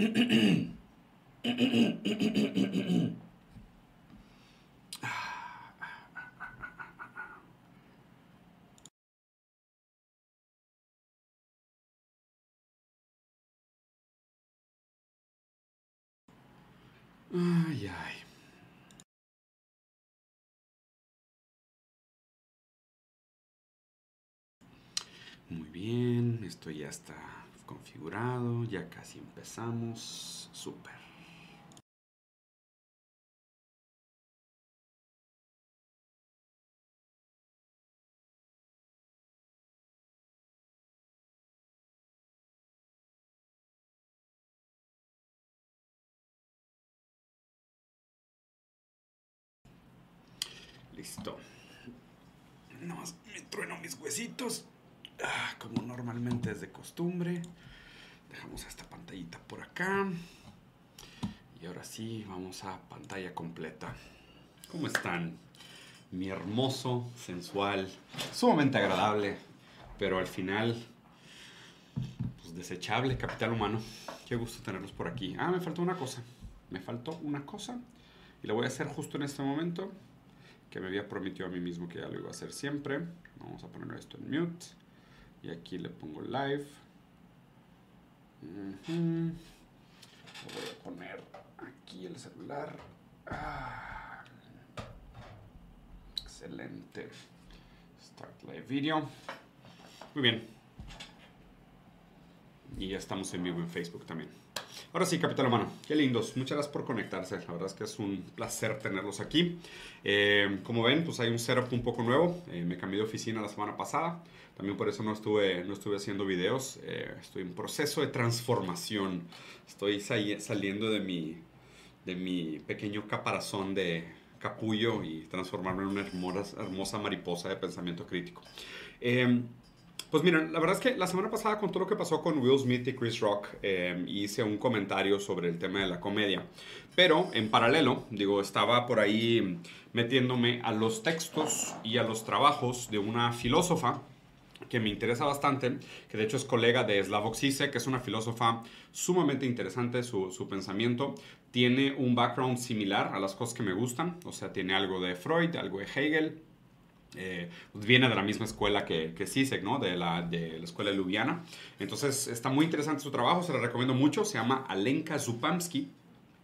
Ay. Muy bien, esto ya está configurado, ya casi empezamos. Súper. Listo. Nomás me trueno mis huesitos. Ah, como normalmente es de costumbre. Dejamos esta pantallita por acá. Y ahora sí, vamos a pantalla completa. ¿Cómo están? Mi hermoso, sensual, sumamente agradable, pero al final, pues desechable capital humano. Qué gusto tenerlos por aquí. Ah, me faltó una cosa. Me faltó una cosa. Y la voy a hacer justo en este momento que me había prometido a mí mismo que ya lo iba a hacer siempre. Vamos a poner esto en mute. Y aquí le pongo live. Lo voy a poner aquí el celular. Ah. Excelente. Start live video. Muy bien. Y ya estamos en vivo en Facebook también. Ahora sí, Capital Humano, qué lindos. Muchas gracias por conectarse. La verdad es que es un placer tenerlos aquí. Eh, como ven, pues hay un setup un poco nuevo. Eh, me cambié de oficina la semana pasada. También por eso no estuve, no estuve haciendo videos. Eh, estoy en proceso de transformación. Estoy saliendo de mi, de mi pequeño caparazón de capullo y transformarme en una hermosa, hermosa mariposa de pensamiento crítico. Pues miren, la verdad es que la semana pasada con todo lo que pasó con Will Smith y Chris Rock, eh, hice un comentario sobre el tema de la comedia. Pero en paralelo, digo, estaba por ahí metiéndome a los textos y a los trabajos de una filósofa que me interesa bastante, que de hecho es colega de Slavoj Zizek, que es una filósofa sumamente interesante, su, su, pensamiento. Tiene un background similar a las cosas que me gustan, o sea, tiene algo de Freud, algo de Hegel, eh, viene de la misma escuela que, que CISEC, ¿no? De la, de la escuela Ljubljana. Entonces está muy interesante su trabajo, se lo recomiendo mucho. Se llama Alenka Zupamski.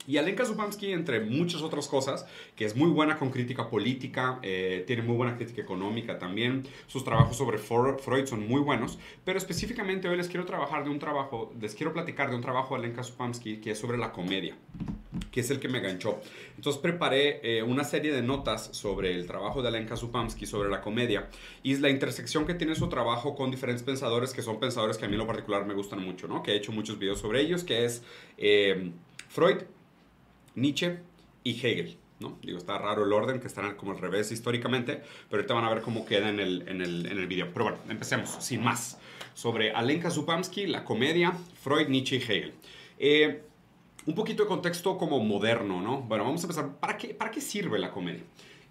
Y Alenka Zupamski, entre muchas otras cosas, que es muy buena con crítica política, eh, tiene muy buena crítica económica también. Sus trabajos sobre Freud son muy buenos. Pero específicamente hoy les quiero trabajar de un trabajo, les quiero platicar de un trabajo de Alenka Zupamski que es sobre la comedia que es el que me ganchó. Entonces preparé eh, una serie de notas sobre el trabajo de Alenka Zupamski, sobre la comedia, y la intersección que tiene su trabajo con diferentes pensadores, que son pensadores que a mí en lo particular me gustan mucho, ¿no? Que he hecho muchos videos sobre ellos, que es eh, Freud, Nietzsche y Hegel. ¿no? Digo, está raro el orden, que están como al revés históricamente, pero ahorita van a ver cómo queda en el, en el, en el video. Pero bueno, empecemos, sin más. Sobre Alenka Zupamski, la comedia, Freud, Nietzsche y Hegel. Eh, un poquito de contexto como moderno, ¿no? Bueno, vamos a empezar. ¿Para qué, para qué sirve la comedia?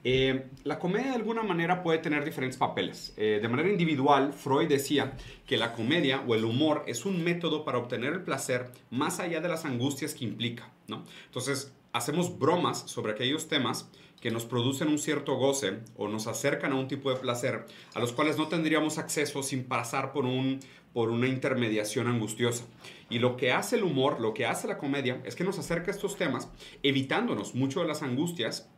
Eh, la comedia de alguna manera puede tener diferentes papeles. Eh, de manera individual, Freud decía que la comedia o el humor es un método para obtener el placer más allá de las angustias que implica, ¿no? Entonces, hacemos bromas sobre aquellos temas que nos producen un cierto goce o nos acercan a un tipo de placer a los cuales no tendríamos acceso sin pasar por, un, por una intermediación angustiosa. Y lo que hace el humor, lo que hace la comedia, es que nos acerca a estos temas evitándonos mucho de las angustias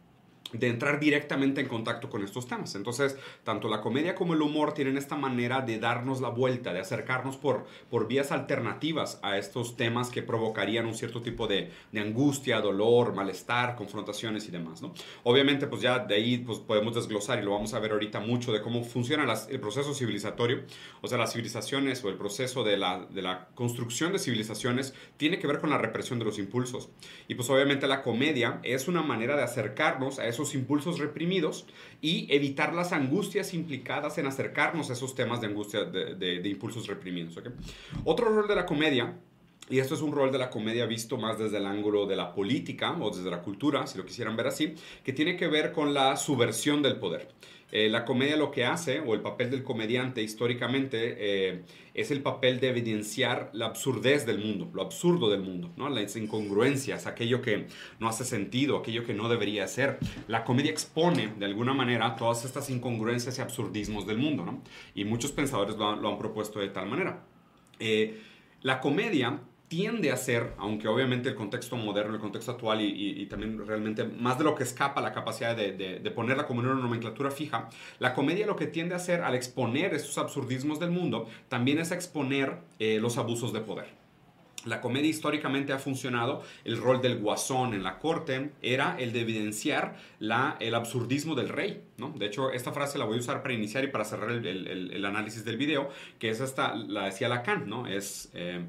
de entrar directamente en contacto con estos temas. Entonces, tanto la comedia como el humor tienen esta manera de darnos la vuelta, de acercarnos por, por vías alternativas a estos temas que provocarían un cierto tipo de, de angustia, dolor, malestar, confrontaciones y demás. ¿no? Obviamente, pues ya de ahí pues, podemos desglosar y lo vamos a ver ahorita mucho de cómo funciona el proceso civilizatorio. O sea, las civilizaciones o el proceso de la, de la construcción de civilizaciones tiene que ver con la represión de los impulsos. Y pues obviamente la comedia es una manera de acercarnos a esos esos impulsos reprimidos y evitar las angustias implicadas en acercarnos a esos temas de angustia, de, impulsos reprimidos. Otro rol de la comedia Y esto es un rol de la comedia visto más desde el ángulo de la política o desde la cultura, si lo quisieran ver así, que tiene que ver con la subversión del poder. Eh, la comedia lo que hace, o el papel del comediante históricamente, eh, es el papel de evidenciar la absurdez del mundo, lo absurdo del mundo, ¿no? las incongruencias, aquello que no hace sentido, aquello que no debería ser. La comedia expone, de alguna manera, todas estas incongruencias y absurdismos del mundo, ¿no? y muchos pensadores lo han, propuesto de tal manera. Eh, la comedia tiende a ser, aunque obviamente el contexto moderno, el contexto actual y, también realmente más de lo que escapa la capacidad de, ponerla como una nomenclatura fija, la comedia lo que tiende a hacer al exponer estos absurdismos del mundo también es exponer eh, los abusos de poder. La comedia históricamente ha funcionado, el rol del guasón en la corte era el de evidenciar el absurdismo del rey. ¿no? De hecho, esta frase la voy a usar para iniciar y para cerrar el, análisis del video, que es esta, la decía Lacan, ¿no? Es... Eh,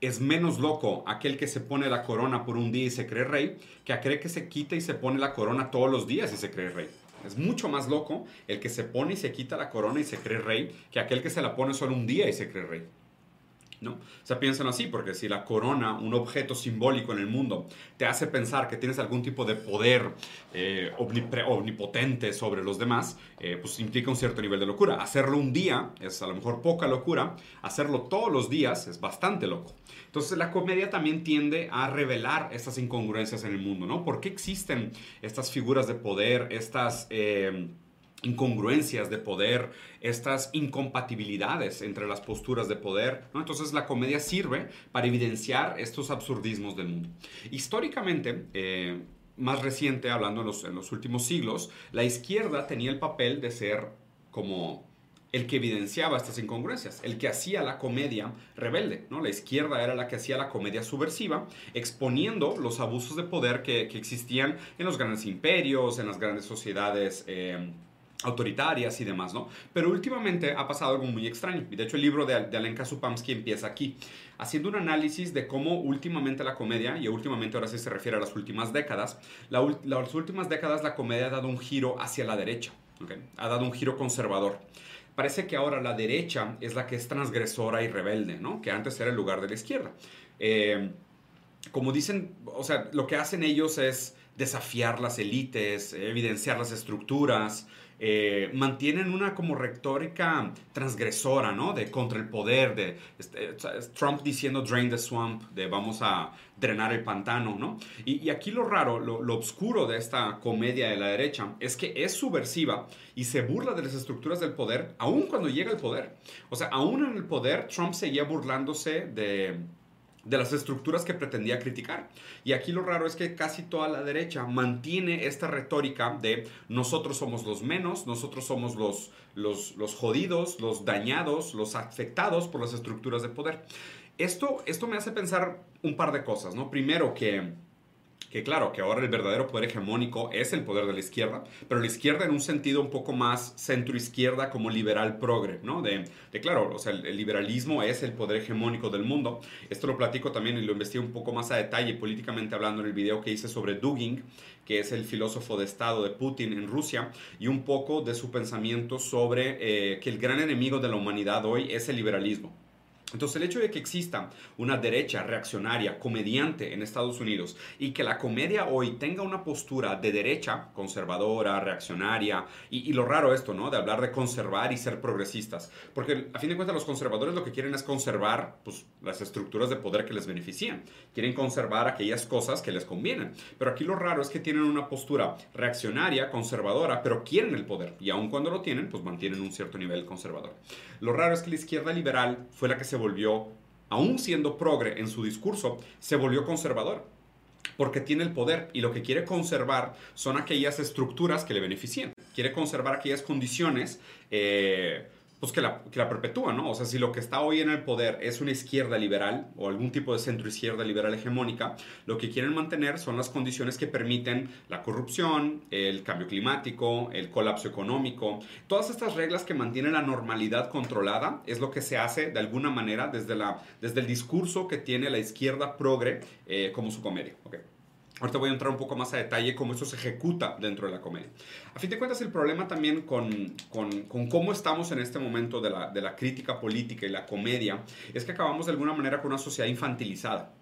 es menos loco aquel que se pone la corona por un día y se cree rey que aquel que se quita y se pone la corona todos los días y se cree rey. Es mucho más loco el que se pone y se quita la corona y se cree rey que aquel que se la pone solo un día y se cree rey. ¿No? O sea, piensan así, porque si la corona, un objeto simbólico en el mundo, te hace pensar que tienes algún tipo de poder eh, omnipotente sobre los demás, eh, pues implica un cierto nivel de locura. Hacerlo un día es a lo mejor poca locura, hacerlo todos los días es bastante loco. Entonces la comedia también tiende a revelar estas incongruencias en el mundo, ¿no? ¿Por qué existen estas figuras de poder, estas... Eh, incongruencias de poder, estas incompatibilidades entre las posturas de poder. ¿no? Entonces la comedia sirve para evidenciar estos absurdismos del mundo. Históricamente, eh, más reciente, hablando en los, en los últimos siglos, la izquierda tenía el papel de ser como el que evidenciaba estas incongruencias, el que hacía la comedia rebelde, ¿no? La izquierda era la que hacía la comedia subversiva, exponiendo los abusos de poder que, que existían en los grandes imperios, en las grandes sociedades eh, autoritarias y demás, ¿no? Pero últimamente ha pasado algo muy extraño. Y de hecho el libro de, de Alenka Supamsky empieza aquí, haciendo un análisis de cómo últimamente la comedia, y últimamente ahora sí se refiere a las últimas décadas, las últimas décadas la comedia ha dado un giro hacia la derecha, ¿okay? Ha dado un giro conservador. Parece que ahora la derecha es la que es transgresora y rebelde, ¿no? Que antes era el lugar de la izquierda. Eh, como dicen, o sea, lo que hacen ellos es desafiar las élites, evidenciar las estructuras, eh, mantienen una como retórica transgresora, ¿no? De contra el poder, de este, Trump diciendo drain the swamp, de vamos a drenar el pantano, ¿no? Y, aquí lo raro, lo, lo, oscuro de esta comedia de la derecha es que es subversiva y se burla de las estructuras del poder, aun cuando llega al poder. O sea, aún en el poder, Trump seguía burlándose de de las estructuras que pretendía criticar. Y aquí lo raro es que casi toda la derecha mantiene esta retórica de nosotros somos los menos, nosotros somos los, los, jodidos, los dañados, los afectados por las estructuras de poder. Esto, esto me hace pensar un par de cosas, ¿no? Primero que que claro, que ahora el verdadero poder hegemónico es el poder de la izquierda, pero la izquierda en un sentido un poco más centro-izquierda como liberal progre, ¿no? De, claro, o sea, el, liberalismo es el poder hegemónico del mundo. Esto lo platico también y lo investigué un poco más a detalle políticamente hablando en el video que hice sobre Dugin, que es el filósofo de Estado de Putin en Rusia, y un poco de su pensamiento sobre eh, que el gran enemigo de la humanidad hoy es el liberalismo. Entonces el hecho de que exista una derecha reaccionaria, comediante en Estados Unidos y que la comedia hoy tenga una postura de derecha, conservadora, reaccionaria, y, lo raro esto, ¿no? De hablar de conservar y ser progresistas. Porque a fin de cuentas los conservadores lo que quieren es conservar pues, las estructuras de poder que les benefician. Quieren conservar aquellas cosas que les convienen. Pero aquí lo raro es que tienen una postura reaccionaria, conservadora, pero quieren el poder. Y aun cuando lo tienen, pues mantienen un cierto nivel conservador. Lo raro es que la izquierda liberal fue la que se volvió, aún siendo progre en su discurso, se volvió conservador. Porque tiene el poder y lo que quiere conservar son aquellas estructuras que le beneficien. Quiere conservar aquellas condiciones eh, pues que la, que la perpetúa, ¿no? O sea, si lo que está hoy en el poder es una izquierda liberal o algún tipo de centro izquierda liberal hegemónica, lo que quieren mantener son las condiciones que permiten la corrupción, el cambio climático, el colapso económico. Todas estas reglas que mantienen la normalidad controlada es lo que se hace de alguna manera desde, la, desde el discurso que tiene la izquierda progre eh, como su comedia. Okay. Ahorita voy a entrar un poco más a detalle cómo eso se ejecuta dentro de la comedia. A fin de cuentas, el problema también con, con, cómo estamos en este momento de la, de la crítica política y la comedia es que acabamos de alguna manera con una sociedad infantilizada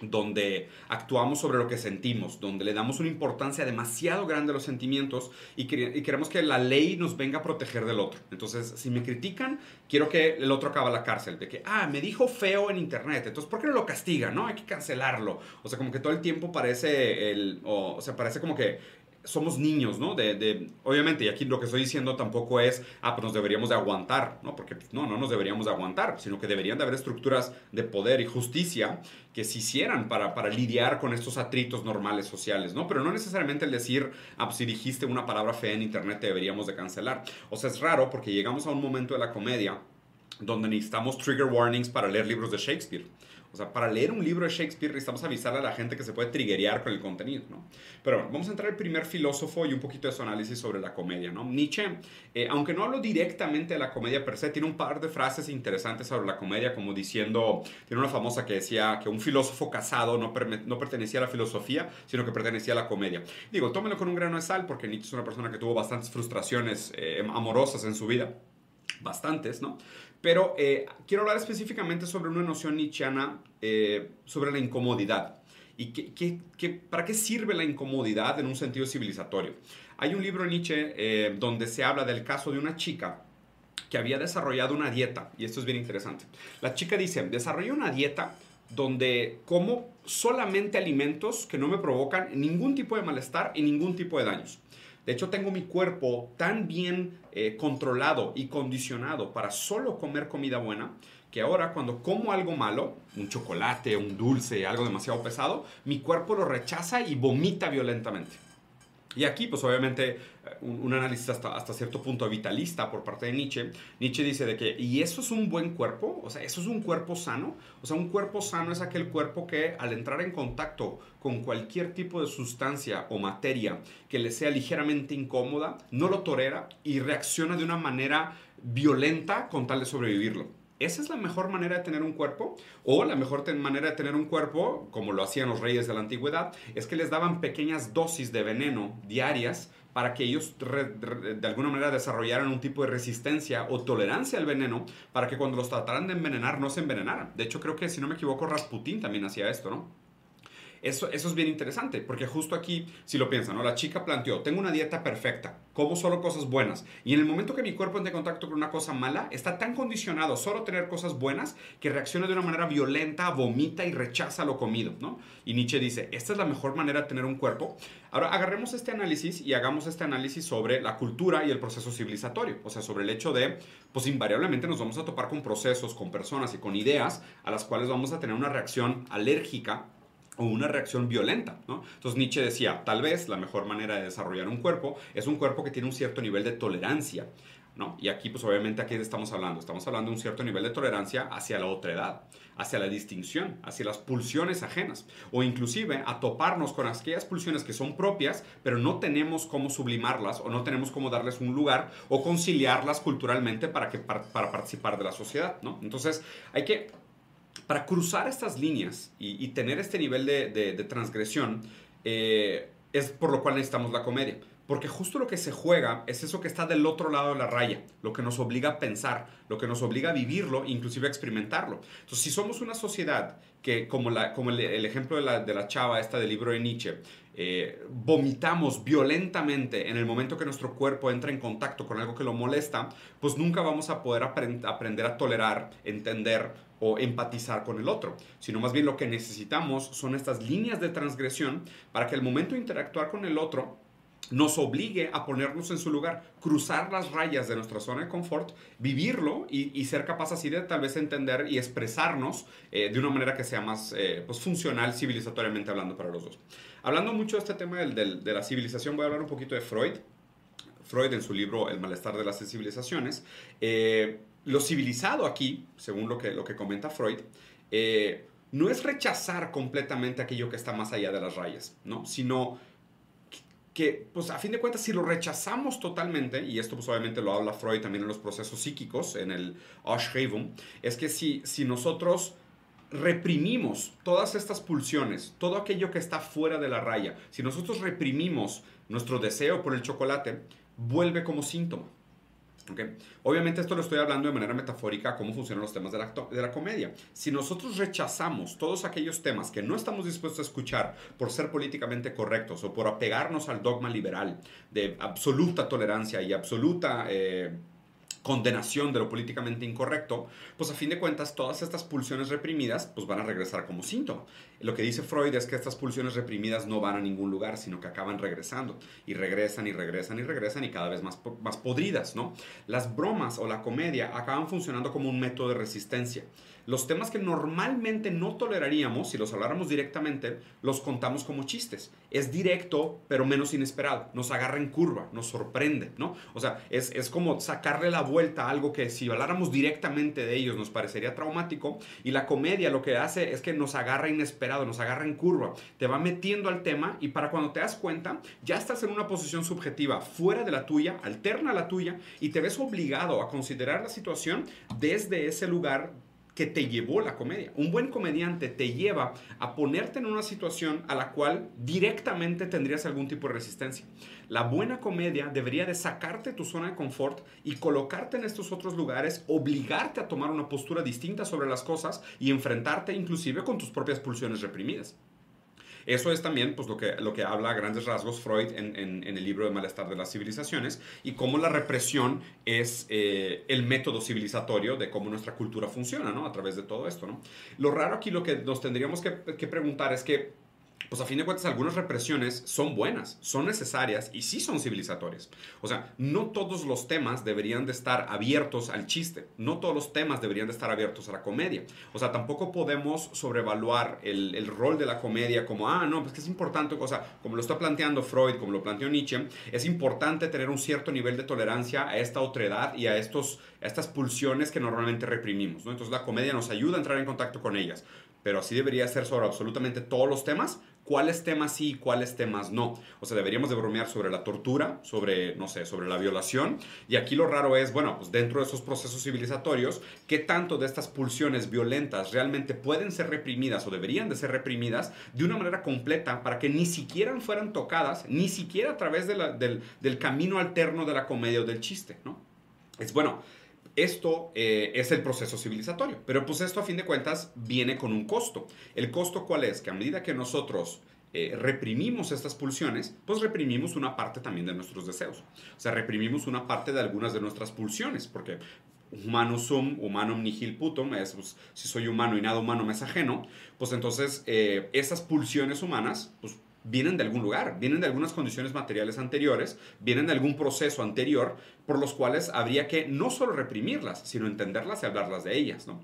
donde actuamos sobre lo que sentimos, donde le damos una importancia demasiado grande a los sentimientos y, queremos que la ley nos venga a proteger del otro. Entonces, si me critican, quiero que el otro acabe la cárcel, de que, ah, me dijo feo en internet, entonces, ¿por qué no lo castiga? No, hay que cancelarlo. O sea, como que todo el tiempo parece el, o sea, parece como que somos niños, ¿no? De, obviamente, y aquí lo que estoy diciendo tampoco es, ah, pues nos deberíamos de aguantar, ¿no? Porque pues, no, no nos deberíamos de aguantar, sino que deberían de haber estructuras de poder y justicia que se hicieran para, para lidiar con estos atritos normales sociales, ¿no? Pero no necesariamente el decir, ah, pues si dijiste una palabra fea en internet te deberíamos de cancelar. O sea, es raro porque llegamos a un momento de la comedia donde necesitamos trigger warnings para leer libros de Shakespeare. O sea, para leer un libro de Shakespeare necesitamos avisarle a la gente que se puede triggerear con el contenido, ¿no? Pero bueno, vamos a entrar al primer filósofo y un poquito de su análisis sobre la comedia, ¿no? Nietzsche, eh, aunque no hablo directamente de la comedia per se, tiene un par de frases interesantes sobre la comedia, como diciendo, tiene una famosa que decía que un filósofo casado no, no pertenecía a la filosofía, sino que pertenecía a la comedia. Digo, tómelo con un grano de sal, porque Nietzsche es una persona que tuvo bastantes frustraciones eh, amorosas en su vida bastantes, ¿no? Pero eh, quiero hablar específicamente sobre una noción nietzscheana eh, sobre la incomodidad. ¿Y qué, para qué sirve la incomodidad en un sentido civilizatorio? Hay un libro de Nietzsche eh, donde se habla del caso de una chica que había desarrollado una dieta, y esto es bien interesante. La chica dice, desarrollé una dieta donde como solamente alimentos que no me provocan ningún tipo de malestar y ningún tipo de daños. De hecho, tengo mi cuerpo tan bien eh, controlado y condicionado para solo comer comida buena que ahora cuando como algo malo, un chocolate, un dulce, algo demasiado pesado, mi cuerpo lo rechaza y vomita violentamente. Y aquí, pues obviamente, eh, un, análisis hasta, hasta, cierto punto vitalista por parte de Nietzsche. Nietzsche dice de que, ¿y eso es un buen cuerpo? O sea, ¿eso es un cuerpo sano? O sea, un cuerpo sano es aquel cuerpo que al entrar en contacto con cualquier tipo de sustancia o materia que le sea ligeramente incómoda, no lo tolera y reacciona de una manera violenta con tal de sobrevivirlo. ¿Esa es la mejor manera de tener un cuerpo? O la mejor manera de tener un cuerpo, como lo hacían los reyes de la antigüedad, es que les daban pequeñas dosis de veneno diarias para que ellos de alguna manera desarrollaran un tipo de resistencia o tolerancia al veneno para que cuando los trataran de envenenar no se envenenaran. De hecho, creo que si no me equivoco, Rasputín también hacía esto, ¿no? Eso, eso es bien interesante, porque justo aquí, si lo piensan, ¿no? la chica planteó, tengo una dieta perfecta, como solo cosas buenas, y en el momento que mi cuerpo entra en contacto con una cosa mala, está tan condicionado solo a tener cosas buenas que reacciona de una manera violenta, vomita y rechaza lo comido. ¿no? Y Nietzsche dice, esta es la mejor manera de tener un cuerpo. Ahora, agarremos este análisis y hagamos este análisis sobre la cultura y el proceso civilizatorio, o sea, sobre el hecho de, pues invariablemente nos vamos a topar con procesos, con personas y con ideas a las cuales vamos a tener una reacción alérgica o una reacción violenta. ¿no? Entonces Nietzsche decía, tal vez la mejor manera de desarrollar un cuerpo es un cuerpo que tiene un cierto nivel de tolerancia. ¿no? Y aquí, pues obviamente, ¿a qué estamos hablando? Estamos hablando de un cierto nivel de tolerancia hacia la otra edad, hacia la distinción, hacia las pulsiones ajenas, o inclusive a toparnos con aquellas pulsiones que son propias, pero no tenemos cómo sublimarlas o no tenemos cómo darles un lugar o conciliarlas culturalmente para, que, para, participar de la sociedad. ¿no? Entonces, hay que para cruzar estas líneas y, tener este nivel de, transgresión, eh, es por lo cual necesitamos la comedia. Porque justo lo que se juega es eso que está del otro lado de la raya, lo que nos obliga a pensar, lo que nos obliga a vivirlo, inclusive a experimentarlo. Entonces, si somos una sociedad que, como, el, ejemplo de la, de la, chava esta del libro de Nietzsche, eh, vomitamos violentamente en el momento que nuestro cuerpo entra en contacto con algo que lo molesta, pues nunca vamos a poder aprender a tolerar, entender o empatizar con el otro, sino más bien lo que necesitamos son estas líneas de transgresión para que el momento de interactuar con el otro nos obligue a ponernos en su lugar, cruzar las rayas de nuestra zona de confort, vivirlo y, ser capaz así de tal vez entender y expresarnos eh, de una manera que sea más eh, pues funcional civilizatoriamente hablando para los dos. Hablando mucho de este tema del, de la civilización, voy a hablar un poquito de Freud. Freud en su libro El malestar de las civilizaciones. Eh, lo civilizado aquí, según lo que, lo que comenta Freud, eh, no es rechazar completamente aquello que está más allá de las rayas, ¿no? Sino que, pues a fin de cuentas, si lo rechazamos totalmente, y esto pues obviamente lo habla Freud también en los procesos psíquicos, en el Ausschreibung, es que si, si nosotros reprimimos todas estas pulsiones, todo aquello que está fuera de la raya, si nosotros reprimimos nuestro deseo por el chocolate, vuelve como síntoma. Okay. Obviamente esto lo estoy hablando de manera metafórica, cómo funcionan los temas de la, de la, comedia. Si nosotros rechazamos todos aquellos temas que no estamos dispuestos a escuchar por ser políticamente correctos o por apegarnos al dogma liberal de absoluta tolerancia y absoluta... Eh, condenación de lo políticamente incorrecto, pues a fin de cuentas todas estas pulsiones reprimidas pues van a regresar como síntoma. Lo que dice Freud es que estas pulsiones reprimidas no van a ningún lugar, sino que acaban regresando y regresan y regresan y regresan y cada vez más, más podridas, ¿no? Las bromas o la comedia acaban funcionando como un método de resistencia los temas que normalmente no toleraríamos, si los habláramos directamente, los contamos como chistes. Es directo, pero menos inesperado. Nos agarra en curva, nos sorprende, ¿no? O sea, es, es como sacarle la vuelta a algo que si habláramos directamente de ellos nos parecería traumático. Y la comedia lo que hace es que nos agarra inesperado, nos agarra en curva. Te va metiendo al tema y para cuando te das cuenta, ya estás en una posición subjetiva fuera de la tuya, alterna la tuya, y te ves obligado a considerar la situación desde ese lugar que te llevó la comedia. Un buen comediante te lleva a ponerte en una situación a la cual directamente tendrías algún tipo de resistencia. La buena comedia debería de sacarte tu zona de confort y colocarte en estos otros lugares, obligarte a tomar una postura distinta sobre las cosas y enfrentarte inclusive con tus propias pulsiones reprimidas. Eso es también pues, lo, que, lo que habla a grandes rasgos Freud en, en, el libro de Malestar de las Civilizaciones y cómo la represión es eh, el método civilizatorio de cómo nuestra cultura funciona ¿no? a través de todo esto. ¿no? Lo raro aquí lo que nos tendríamos que, que preguntar es que pues a fin de cuentas algunas represiones son buenas, son necesarias y sí son civilizatorias. O sea, no todos los temas deberían de estar abiertos al chiste, no todos los temas deberían de estar abiertos a la comedia. O sea, tampoco podemos sobrevaluar el, rol de la comedia como, ah, no, pues que es importante, o sea, como lo está planteando Freud, como lo planteó Nietzsche, es importante tener un cierto nivel de tolerancia a esta otredad y a, estos, a estas pulsiones que normalmente reprimimos. ¿no? Entonces la comedia nos ayuda a entrar en contacto con ellas pero así debería ser sobre absolutamente todos los temas, cuáles temas sí y cuáles temas no. O sea, deberíamos de bromear sobre la tortura, sobre, no sé, sobre la violación. Y aquí lo raro es, bueno, pues dentro de esos procesos civilizatorios, ¿qué tanto de estas pulsiones violentas realmente pueden ser reprimidas o deberían de ser reprimidas de una manera completa para que ni siquiera fueran tocadas, ni siquiera a través del, del camino alterno de la comedia o del chiste, ¿no? Es bueno, esto eh, es el proceso civilizatorio, pero pues esto a fin de cuentas viene con un costo. ¿El costo cuál es? Que a medida que nosotros eh, reprimimos estas pulsiones, pues reprimimos una parte también de nuestros deseos. O sea, reprimimos una parte de algunas de nuestras pulsiones, porque humano sum, humanum nihil putum, es, pues, si soy humano y nada humano me es ajeno, pues entonces eh, esas pulsiones humanas, pues vienen de algún lugar, vienen de algunas condiciones materiales anteriores, vienen de algún proceso anterior por los cuales habría que no solo reprimirlas, sino entenderlas y hablarlas de ellas, ¿no?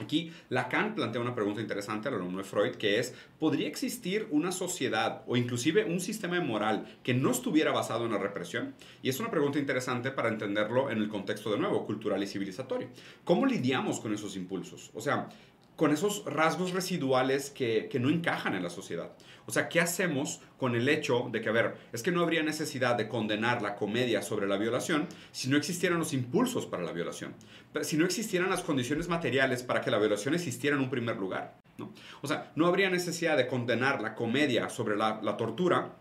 Aquí Lacan plantea una pregunta interesante al alumno de Freud, que es, ¿podría existir una sociedad o inclusive un sistema moral que no estuviera basado en la represión? Y es una pregunta interesante para entenderlo en el contexto de nuevo, cultural y civilizatorio. ¿Cómo lidiamos con esos impulsos? O sea, con esos rasgos residuales que, no encajan en la sociedad. O sea, ¿qué hacemos con el hecho de que, a ver, es que no habría necesidad de condenar la comedia sobre la violación si no existieran los impulsos para la violación, si no existieran las condiciones materiales para que la violación existiera en un primer lugar? ¿no? O sea, no habría necesidad de condenar la comedia sobre la, la tortura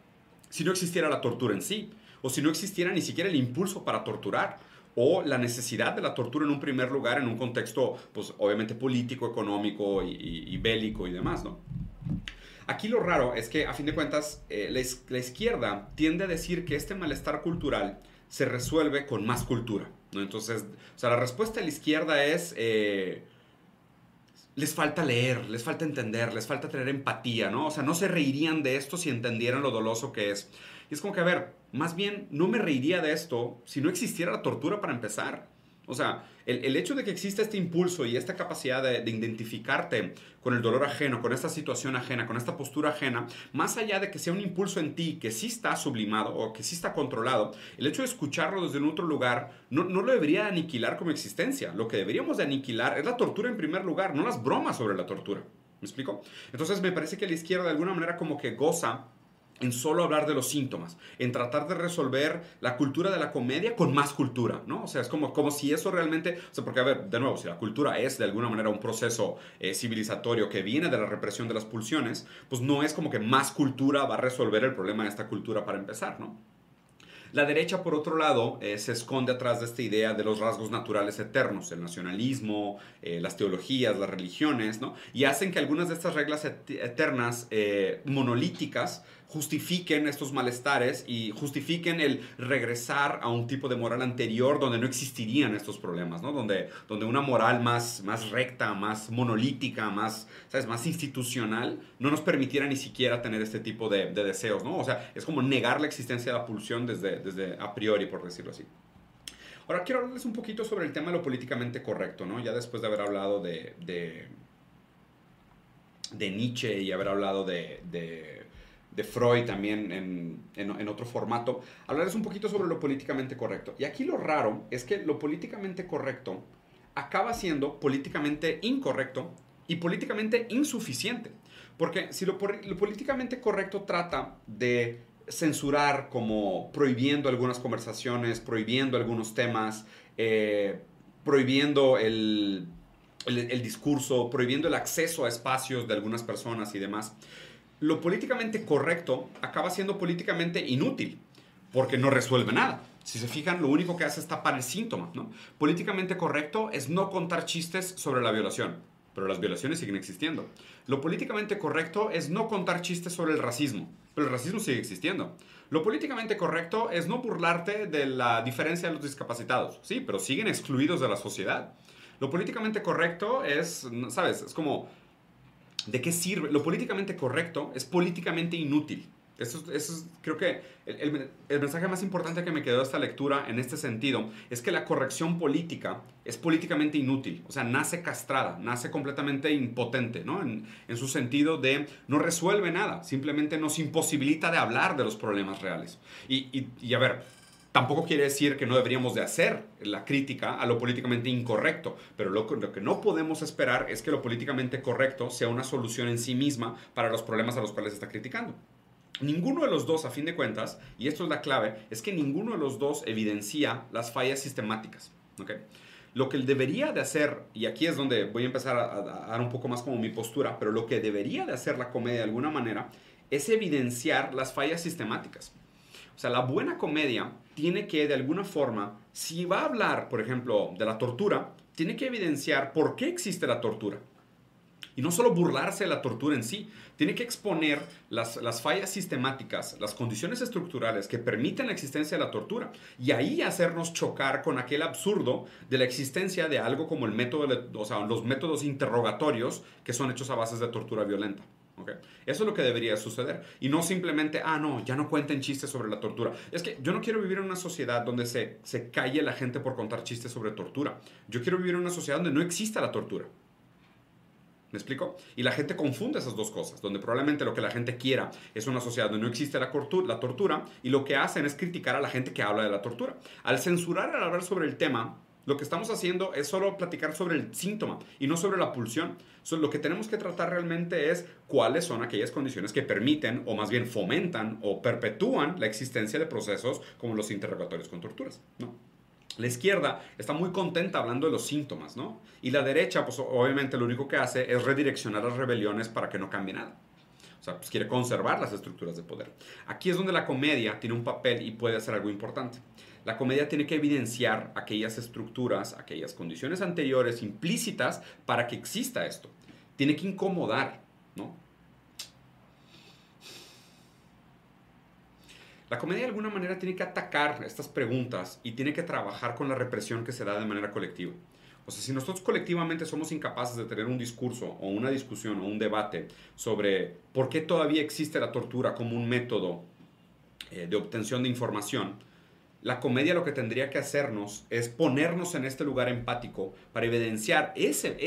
si no existiera la tortura en sí, o si no existiera ni siquiera el impulso para torturar o la necesidad de la tortura en un primer lugar en un contexto, pues obviamente político, económico y, bélico y demás, ¿no? Aquí lo raro es que, a fin de cuentas, eh, la, izquierda tiende a decir que este malestar cultural se resuelve con más cultura. Entonces, o sea, la respuesta de la izquierda es... Eh, les falta leer, les falta entender, les falta tener empatía, ¿no? O sea, no se reirían de esto si entendieran lo doloso que es. Y es como que, a ver, más bien no me reiría de esto si no existiera la tortura para empezar. O sea, el, hecho de que exista este impulso y esta capacidad de, identificarte con el dolor ajeno, con esta situación ajena, con esta postura ajena, más allá de que sea un impulso en ti que sí está sublimado o que sí está controlado, el hecho de escucharlo desde un otro lugar no, no lo debería aniquilar como existencia. Lo que deberíamos de aniquilar es la tortura en primer lugar, no las bromas sobre la tortura. ¿Me explico? Entonces me parece que la izquierda de alguna manera como que goza en solo hablar de los síntomas, en tratar de resolver la cultura de la comedia con más cultura, ¿no? O sea, es como, como si eso realmente, o sea, porque a ver, de nuevo, si la cultura es de alguna manera un proceso eh, civilizatorio que viene de la represión de las pulsiones, pues no es como que más cultura va a resolver el problema de esta cultura para empezar, ¿no? La derecha, por otro lado, eh, se esconde atrás de esta idea de los rasgos naturales eternos, el nacionalismo, eh, las teologías, las religiones, ¿no? Y hacen que algunas de estas reglas eternas monolíticas justifiquen estos malestares y justifiquen el regresar a un tipo de moral anterior donde no existirían estos problemas, ¿no? Donde, donde una moral más, más recta, más monolítica, más, ¿sabes? más institucional, no nos permitiera ni siquiera tener este tipo de, deseos, ¿no? O sea, es como negar la existencia de la pulsión desde, desde a priori, por decirlo así. Ahora quiero hablarles un poquito sobre el tema de lo políticamente correcto, ¿no? Ya después de haber hablado de, de, de Nietzsche y haber hablado de de Freud también en, en, otro formato, hablarles un poquito sobre lo políticamente correcto. Y aquí lo raro es que lo políticamente correcto acaba siendo políticamente incorrecto y políticamente insuficiente. Porque si lo, lo políticamente correcto trata de censurar como prohibiendo algunas conversaciones, prohibiendo algunos temas, eh, prohibiendo el, el discurso, prohibiendo el acceso a espacios de algunas personas y demás, lo políticamente correcto acaba siendo políticamente inútil, porque no resuelve nada. Si se fijan, lo único que hace es tapar el síntoma. ¿no? Políticamente correcto es no contar chistes sobre la violación, pero las violaciones siguen existiendo. Lo políticamente correcto es no contar chistes sobre el racismo, pero el racismo sigue existiendo. Lo políticamente correcto es no burlarte de la diferencia de los discapacitados, sí, pero siguen excluidos de la sociedad. Lo políticamente correcto es, ¿sabes? Es como ¿De qué sirve? Lo políticamente correcto es políticamente inútil. Eso, es, creo que el, mensaje más importante que me quedó de esta lectura en este sentido es que la corrección política es políticamente inútil, o sea, nace castrada, nace completamente impotente, ¿no? En, su sentido de no resuelve nada, simplemente nos imposibilita de hablar de los problemas reales. Y, a ver, Tampoco quiere decir que no deberíamos de hacer la crítica a lo políticamente incorrecto, pero lo, que no podemos esperar es que lo políticamente correcto sea una solución en sí misma para los problemas a los cuales se está criticando. Ninguno de los dos, a fin de cuentas, y esto es la clave, es que ninguno de los dos evidencia las fallas sistemáticas. Lo que debería de hacer, y aquí es donde voy a empezar a, a dar un poco más como mi postura, pero lo que debería de hacer la comedia de alguna manera es evidenciar las fallas sistemáticas. O sea, la buena comedia tiene que, de alguna forma, si va a hablar, por ejemplo, de la tortura, tiene que evidenciar por qué existe la tortura. Y no solo burlarse de la tortura en sí, tiene que exponer las, las, fallas sistemáticas, las condiciones estructurales que permiten la existencia de la tortura. Y ahí hacernos chocar con aquel absurdo de la existencia de algo como el método, o sea, los métodos interrogatorios que son hechos a bases de tortura violenta. Okay. Eso es lo que debería suceder. Y no simplemente, ah, no, ya no cuenten chistes sobre la tortura. Es que yo no quiero vivir en una sociedad donde se, se calle la gente por contar chistes sobre tortura. Yo quiero vivir en una sociedad donde no exista la tortura. ¿Me explico? Y la gente confunde esas dos cosas, donde probablemente lo que la gente quiera es una sociedad donde no existe la, la tortura y lo que hacen es criticar a la gente que habla de la tortura. Al censurar al hablar sobre el tema, lo que estamos haciendo es solo platicar sobre el síntoma y no sobre la pulsión. lo que tenemos que tratar realmente es cuáles son aquellas condiciones que permiten o más bien fomentan o perpetúan la existencia de procesos como los interrogatorios con torturas. ¿no? La izquierda está muy contenta hablando de los síntomas, ¿no? Y la derecha, pues obviamente lo único que hace es redireccionar las rebeliones para que no cambie nada. O sea, pues quiere conservar las estructuras de poder. Aquí es donde la comedia tiene un papel y puede hacer algo importante. La comedia tiene que evidenciar aquellas estructuras, aquellas condiciones anteriores implícitas para que exista esto. Tiene que incomodar, ¿no? La comedia de alguna manera tiene que atacar estas preguntas y tiene que trabajar con la represión que se da de manera colectiva. O sea, si nosotros colectivamente somos incapaces de tener un discurso o una discusión o un debate sobre por qué todavía existe la tortura como un método eh, de obtención de información, la comedia lo que tendría que hacernos es ponernos en este lugar empático para evidenciar ese,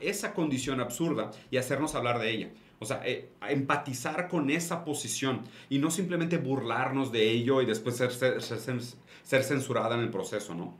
esa condición absurda y hacernos hablar de ella. O sea, eh, empatizar con esa posición y no simplemente burlarnos de ello y después ser, ser, ser, censurada en el proceso, ¿no?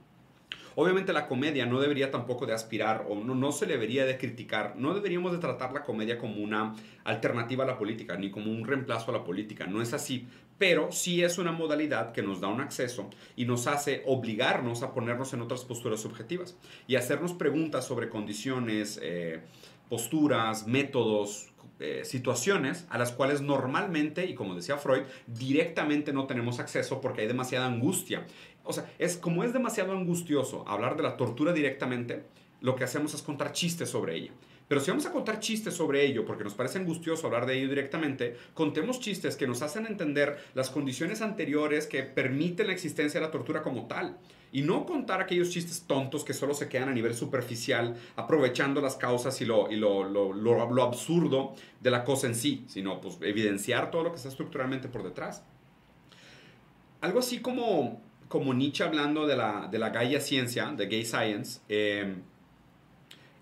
Obviamente la comedia no debería tampoco de aspirar o no, no se debería de criticar, no deberíamos de tratar la comedia como una alternativa a la política, ni como un reemplazo a la política, no es así, pero sí es una modalidad que nos da un acceso y nos hace obligarnos a ponernos en otras posturas subjetivas y hacernos preguntas sobre condiciones, eh, posturas, métodos, eh, situaciones a las cuales normalmente, y como decía Freud, directamente no tenemos acceso porque hay demasiada angustia. O sea, es como es demasiado angustioso hablar de la tortura directamente, lo que hacemos es contar chistes sobre ella. Pero si vamos a contar chistes sobre ello, porque nos parece angustioso hablar de ello directamente, contemos chistes que nos hacen entender las condiciones anteriores que permiten la existencia de la tortura como tal. Y no contar aquellos chistes tontos que solo se quedan a nivel superficial, aprovechando las causas y lo, y lo, lo, lo, absurdo de la cosa en sí, sino pues evidenciar todo lo que está estructuralmente por detrás. Algo así como, como Nietzsche hablando de la, de la Gaia ciencia, de gay science, eh,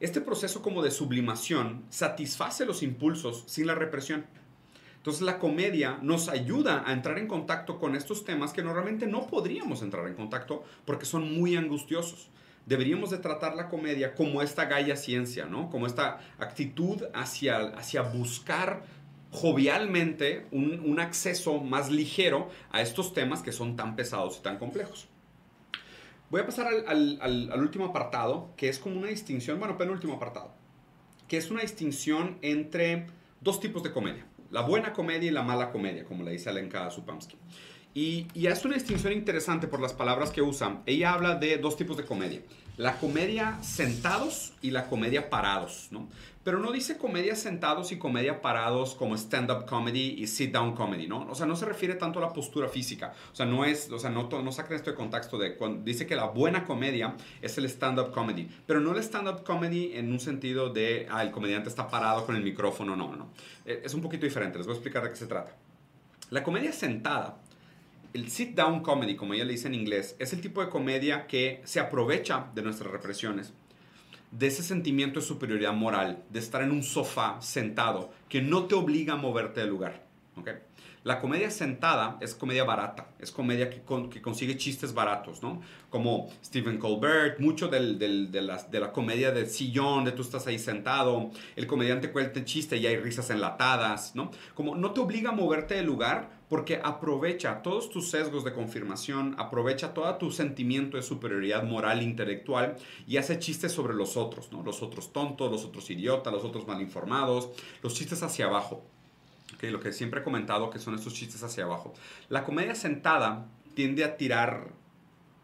este proceso como de sublimación satisface los impulsos sin la represión. Entonces la comedia nos ayuda a entrar en contacto con estos temas que normalmente no podríamos entrar en contacto porque son muy angustiosos. Deberíamos de tratar la comedia como esta gaya ciencia, ¿no? Como esta actitud hacia, hacia buscar jovialmente un, un acceso más ligero a estos temas que son tan pesados y tan complejos. Voy a pasar al, último apartado, que es como una distinción, bueno, penúltimo apartado, que es una distinción entre dos tipos de comedia, la buena comedia y la mala comedia, como le dice Alenka Supamsky. Y, y es una distinción interesante por las palabras que usa. Ella habla de dos tipos de comedia. La comedia sentados y la comedia parados, ¿no? Pero no dice comedia sentados y comedia parados como stand-up comedy y sit-down comedy, ¿no? O sea, no se refiere tanto a la postura física. O sea, no es, o sea, no, no esto de contexto de cuando dice que la buena comedia es el stand-up comedy. Pero no el stand-up comedy en un sentido de, ah, el comediante está parado con el micrófono, no, no. Eh, es un poquito diferente, les voy a explicar de qué se trata. La comedia sentada el sit down comedy, como ella le dice en inglés, es el tipo de comedia que se aprovecha de nuestras represiones de ese sentimiento de superioridad moral, de estar en un sofá sentado, que no te obliga a moverte del lugar. ¿okay? La comedia sentada es comedia barata, es comedia que, consigue chistes baratos, ¿no? Como Stephen Colbert, mucho de, la, de, la, comedia del sillón, de tú estás ahí sentado, el comediante cuenta chiste y hay risas enlatadas, ¿no? Como no te obliga a moverte del lugar, porque aprovecha todos tus sesgos de confirmación, aprovecha todo tu sentimiento de superioridad moral intelectual y hace chistes sobre los otros, ¿no? Los otros tontos, los otros idiotas, los otros mal informados, los chistes hacia abajo. Lo que siempre he comentado que son estos chistes hacia abajo. La comedia sentada tiende a tirar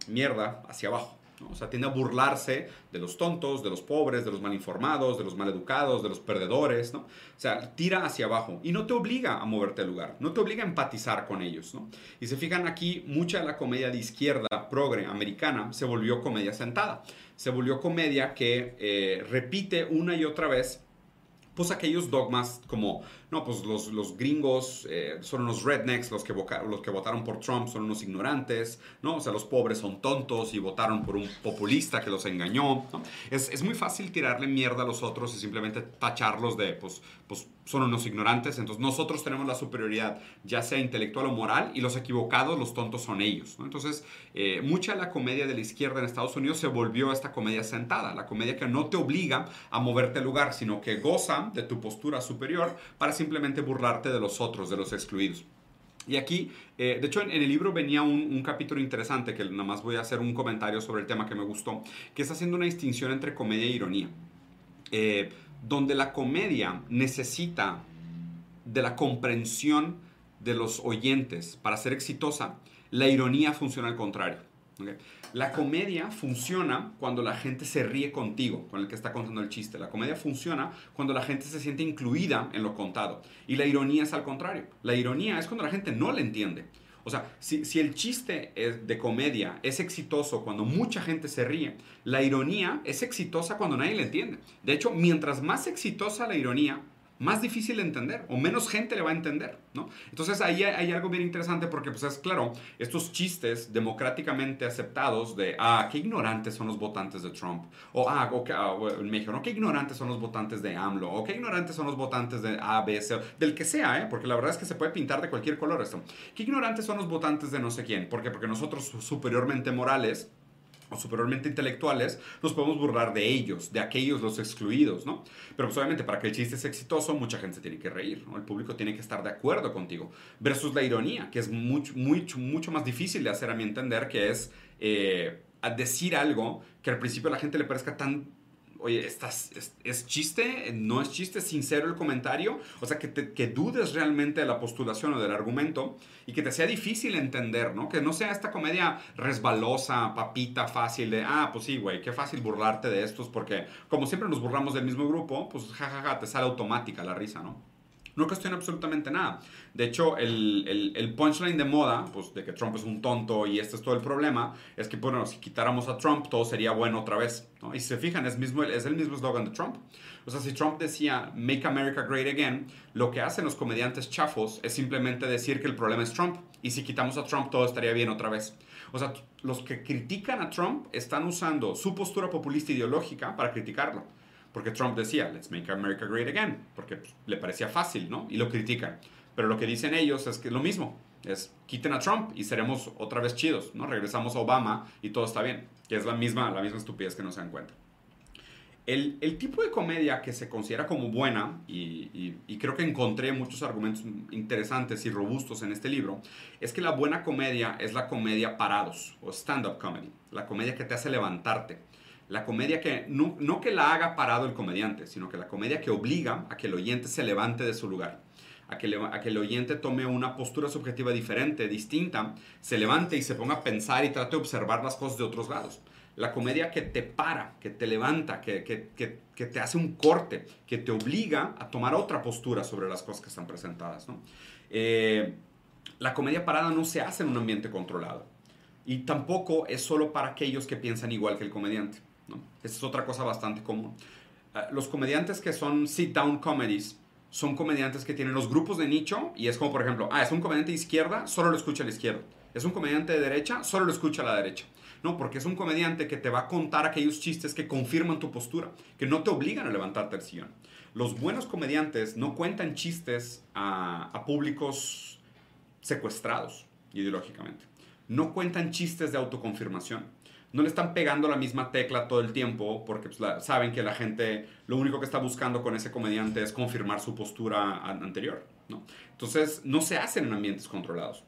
mierda hacia abajo. O sea, tiende a burlarse de los tontos, de los pobres, de los mal informados, de los mal educados, de los perdedores, ¿no? O sea, tira hacia abajo y no te obliga a moverte al lugar, no te obliga a empatizar con ellos, ¿no? Y se fijan aquí, mucha de la comedia de izquierda progre americana se volvió comedia sentada, se volvió comedia que eh, repite una y otra vez pues aquellos dogmas como, no, pues los, los gringos eh, son unos rednecks, los que, los que votaron por Trump son unos ignorantes, ¿no? O sea, los pobres son tontos y votaron por un populista que los engañó, ¿no? Es, es muy fácil tirarle mierda a los otros y simplemente tacharlos de, pues, pues son unos ignorantes, entonces nosotros tenemos la superioridad, ya sea intelectual o moral, y los equivocados, los tontos son ellos. ¿no? Entonces, eh, mucha de la comedia de la izquierda en Estados Unidos se volvió esta comedia sentada, la comedia que no te obliga a moverte el lugar, sino que goza de tu postura superior para simplemente burlarte de los otros, de los excluidos. Y aquí, eh, de hecho, en, el libro venía un, capítulo interesante que nada más voy a hacer un comentario sobre el tema que me gustó, que está haciendo una distinción entre comedia e ironía. Eh, donde la comedia necesita de la comprensión de los oyentes para ser exitosa, la ironía funciona al contrario. La comedia funciona cuando la gente se ríe contigo, con el que está contando el chiste. La comedia funciona cuando la gente se siente incluida en lo contado. Y la ironía es al contrario. La ironía es cuando la gente no le entiende. O sea, si, el chiste de comedia es exitoso cuando mucha gente se ríe, la ironía es exitosa cuando nadie le entiende. De hecho, mientras más exitosa la ironía, más difícil de entender o menos gente le va a entender, ¿no? Entonces ahí hay, algo bien interesante porque pues es claro, estos chistes democráticamente aceptados de, ah, qué ignorantes son los votantes de Trump, o ah, ah, en México, ¿no? Qué ignorantes son los votantes de AMLO, o qué ignorantes son los votantes de A, B, C, del que sea, ¿eh? Porque la verdad es que se puede pintar de cualquier color esto. Qué ignorantes son los votantes de no sé quién, ¿por qué? Porque nosotros superiormente morales o superiormente intelectuales, nos podemos burlar de ellos, de aquellos los excluidos, ¿no? Pero pues obviamente para que el chiste sea exitoso, mucha gente tiene que reír, ¿no? El público tiene que estar de acuerdo contigo. Versus la ironía, que es mucho, mucho, mucho más difícil de hacer a mi entender, que es eh, decir algo que al principio a la gente le parezca tan oye, ¿estás, es, chiste? ¿No es chiste? ¿Sincero el comentario? O sea, que, que dudes realmente de la postulación o del argumento y que te sea difícil entender, ¿no? Que no sea esta comedia resbalosa, papita, fácil de, ah, pues sí, güey, qué fácil burlarte de estos porque como siempre nos burlamos del mismo grupo, pues jajaja, te sale automática la risa, ¿no? No cuestiona absolutamente nada. De hecho, el, punchline de moda, pues de que Trump es un tonto y este es todo el problema, es que, bueno, si quitáramos a Trump, todo sería bueno otra vez. Y si se fijan, es, mismo, es el mismo eslogan de Trump. O sea, si Trump decía Make America Great Again, lo que hacen los comediantes chafos es simplemente decir que el problema es Trump. Y si quitamos a Trump, todo estaría bien otra vez. O sea, los que critican a Trump están usando su postura populista ideológica para criticarlo. Porque Trump decía, let's make America great again, porque le parecía fácil, ¿no? Y lo critican. Pero lo que dicen ellos es que lo mismo, es quiten a Trump y seremos otra vez chidos, ¿no? Regresamos a Obama y todo está bien, que es la misma, la misma estupidez que no se dan cuenta. El, el tipo de comedia que se considera como buena, y, y, creo que encontré muchos argumentos interesantes y robustos en este libro, es que la buena comedia es la comedia parados, o stand-up comedy, la comedia que te hace levantarte la comedia que no, no, que la haga parado el comediante, sino que la comedia que obliga a que el oyente se levante de su lugar, a que, el oyente tome una postura subjetiva diferente, distinta, se levante y se ponga a pensar y trate de observar las cosas de otros lados. La comedia que te para, que te levanta, que te hace un corte, que te obliga a tomar otra postura sobre las cosas que están presentadas. ¿no? Eh, la comedia parada no se hace en un ambiente controlado. Y tampoco es solo para aquellos que piensan igual que el comediante. Esa es otra cosa bastante común. Ah, los comediantes que son sit-down comedies son comediantes que tienen los grupos de nicho y es como, por ejemplo, ah, es un comediante de izquierda, solo lo escucha la izquierda. Es un comediante de derecha, solo lo escucha la derecha. No, porque es un comediante que te va a contar aquellos chistes que confirman tu postura, que no te obligan a levantarte el sillón. Los buenos comediantes no cuentan chistes a, a públicos secuestrados ideológicamente. No cuentan chistes de autoconfirmación no le están pegando la misma tecla todo el tiempo porque pues, saben que la gente lo único que está buscando con ese comediante es confirmar su postura anterior. ¿no? Entonces no se hacen en ambientes controlados.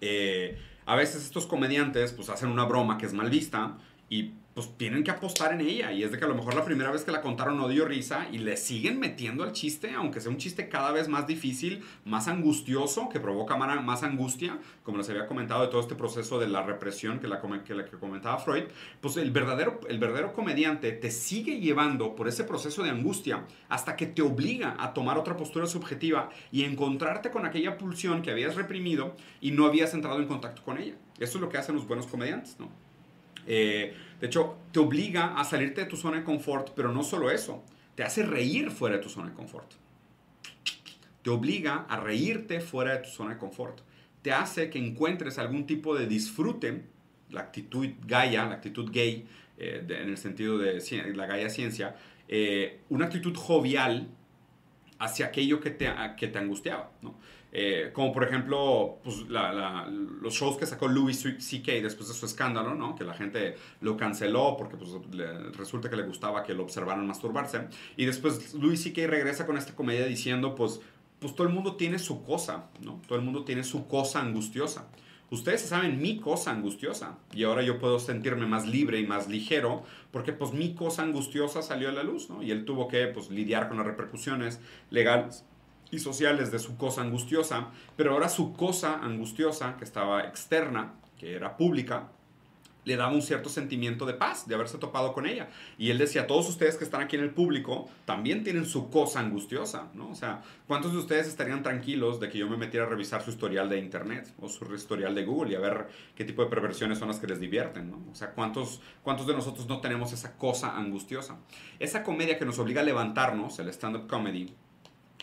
Eh, a veces estos comediantes pues hacen una broma que es mal vista y pues tienen que apostar en ella. Y es de que a lo mejor la primera vez que la contaron no dio risa y le siguen metiendo al chiste, aunque sea un chiste cada vez más difícil, más angustioso, que provoca más angustia, como les había comentado de todo este proceso de la represión que la que, la que comentaba Freud. Pues el verdadero, el verdadero comediante te sigue llevando por ese proceso de angustia hasta que te obliga a tomar otra postura subjetiva y encontrarte con aquella pulsión que habías reprimido y no habías entrado en contacto con ella. Eso es lo que hacen los buenos comediantes, ¿no? Eh, de hecho, te obliga a salirte de tu zona de confort, pero no solo eso, te hace reír fuera de tu zona de confort. Te obliga a reírte fuera de tu zona de confort. Te hace que encuentres algún tipo de disfrute, la actitud gaya, la actitud gay, eh, en el sentido de la gaya ciencia, eh, una actitud jovial hacia aquello que te, que te angustiaba. ¿no? Eh, como por ejemplo pues, los shows que sacó Louis C.K. después de su escándalo, ¿no? que la gente lo canceló porque pues, resulta que le gustaba que lo observaran masturbarse. Y después Louis C.K. regresa con esta comedia diciendo, pues, pues todo el mundo tiene su cosa, ¿no? todo el mundo tiene su cosa angustiosa. Ustedes saben mi cosa angustiosa y ahora yo puedo sentirme más libre y más ligero porque pues mi cosa angustiosa salió a la luz, ¿no? Y él tuvo que pues lidiar con las repercusiones legales y sociales de su cosa angustiosa, pero ahora su cosa angustiosa, que estaba externa, que era pública, le daba un cierto sentimiento de paz, de haberse topado con ella. Y él decía, todos ustedes que están aquí en el público también tienen su cosa angustiosa, ¿no? O sea, ¿cuántos de ustedes estarían tranquilos de que yo me metiera a revisar su historial de Internet o su historial de Google y a ver qué tipo de perversiones son las que les divierten, ¿no? O sea, ¿cuántos, cuántos de nosotros no tenemos esa cosa angustiosa? Esa comedia que nos obliga a levantarnos, el stand-up comedy,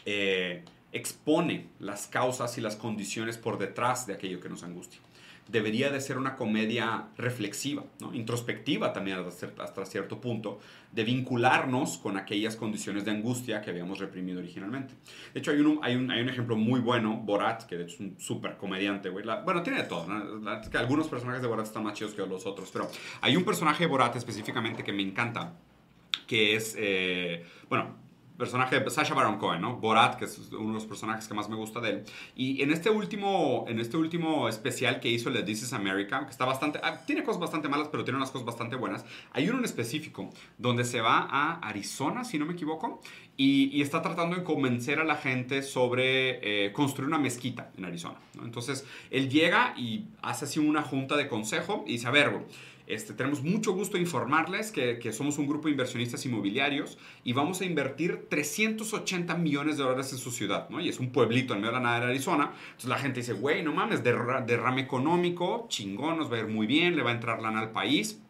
eh, expone las causas y las condiciones por detrás de aquello que nos angustia. Debería de ser una comedia reflexiva, introspectiva también hasta cierto punto, de vincularnos con aquellas condiciones de angustia que habíamos reprimido originalmente. De hecho, hay un, hay un, hay un ejemplo muy bueno, Borat, que es un súper comediante, güey. bueno, tiene de todo, que algunos personajes de Borat están más chidos que los otros, pero hay un personaje de Borat específicamente que me encanta, que es, eh, bueno, personaje de Sasha Baron Cohen, ¿no? Borat, que es uno de los personajes que más me gusta de él. Y en este último, en este último especial que hizo el de This is America, que está bastante, ah, tiene cosas bastante malas, pero tiene unas cosas bastante buenas. Hay uno en específico donde se va a Arizona, si no me equivoco, y, está tratando de convencer a la gente sobre eh, construir una mezquita en Arizona. Entonces, él llega y hace así una junta de consejo y dice, a ver, este, tenemos mucho gusto informarles que, que, somos un grupo de inversionistas inmobiliarios y vamos a invertir 380 millones de dólares en su ciudad, ¿no? Y es un pueblito en medio de la nada de Arizona. Entonces la gente dice, güey, no mames, derrame económico, chingón, nos va a ir muy bien, le va a entrar lana al país